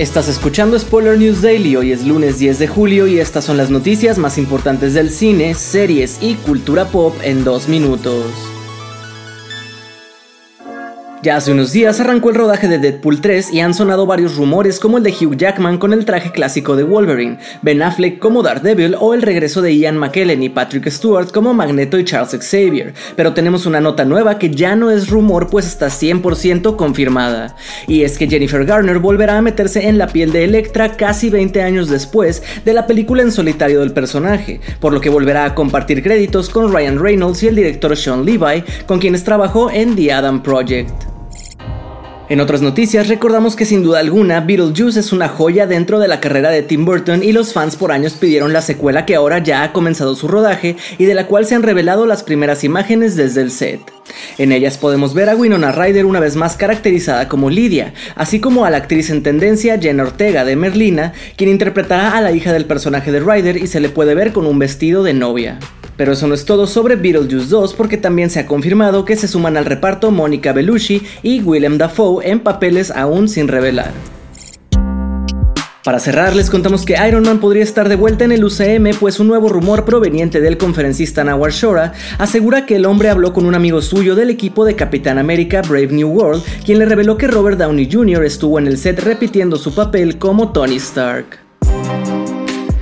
Estás escuchando Spoiler News Daily, hoy es lunes 10 de julio y estas son las noticias más importantes del cine, series y cultura pop en dos minutos. Ya hace unos días arrancó el rodaje de Deadpool 3 y han sonado varios rumores como el de Hugh Jackman con el traje clásico de Wolverine, Ben Affleck como Daredevil o el regreso de Ian McKellen y Patrick Stewart como Magneto y Charles Xavier. Pero tenemos una nota nueva que ya no es rumor pues está 100% confirmada. Y es que Jennifer Garner volverá a meterse en la piel de Elektra casi 20 años después de la película en solitario del personaje, por lo que volverá a compartir créditos con Ryan Reynolds y el director Sean Levi, con quienes trabajó en The Adam Project. En otras noticias, recordamos que sin duda alguna Beetlejuice es una joya dentro de la carrera de Tim Burton y los fans por años pidieron la secuela que ahora ya ha comenzado su rodaje y de la cual se han revelado las primeras imágenes desde el set. En ellas podemos ver a Winona Ryder una vez más caracterizada como Lydia, así como a la actriz en tendencia Jenna Ortega de Merlina, quien interpretará a la hija del personaje de Ryder y se le puede ver con un vestido de novia. Pero eso no es todo sobre Beetlejuice 2 porque también se ha confirmado que se suman al reparto Mónica Bellucci y Willem Dafoe en papeles aún sin revelar. Para cerrar, les contamos que Iron Man podría estar de vuelta en el UCM, pues un nuevo rumor proveniente del conferencista Nawar Shora asegura que el hombre habló con un amigo suyo del equipo de Capitán América Brave New World, quien le reveló que Robert Downey Jr. estuvo en el set repitiendo su papel como Tony Stark.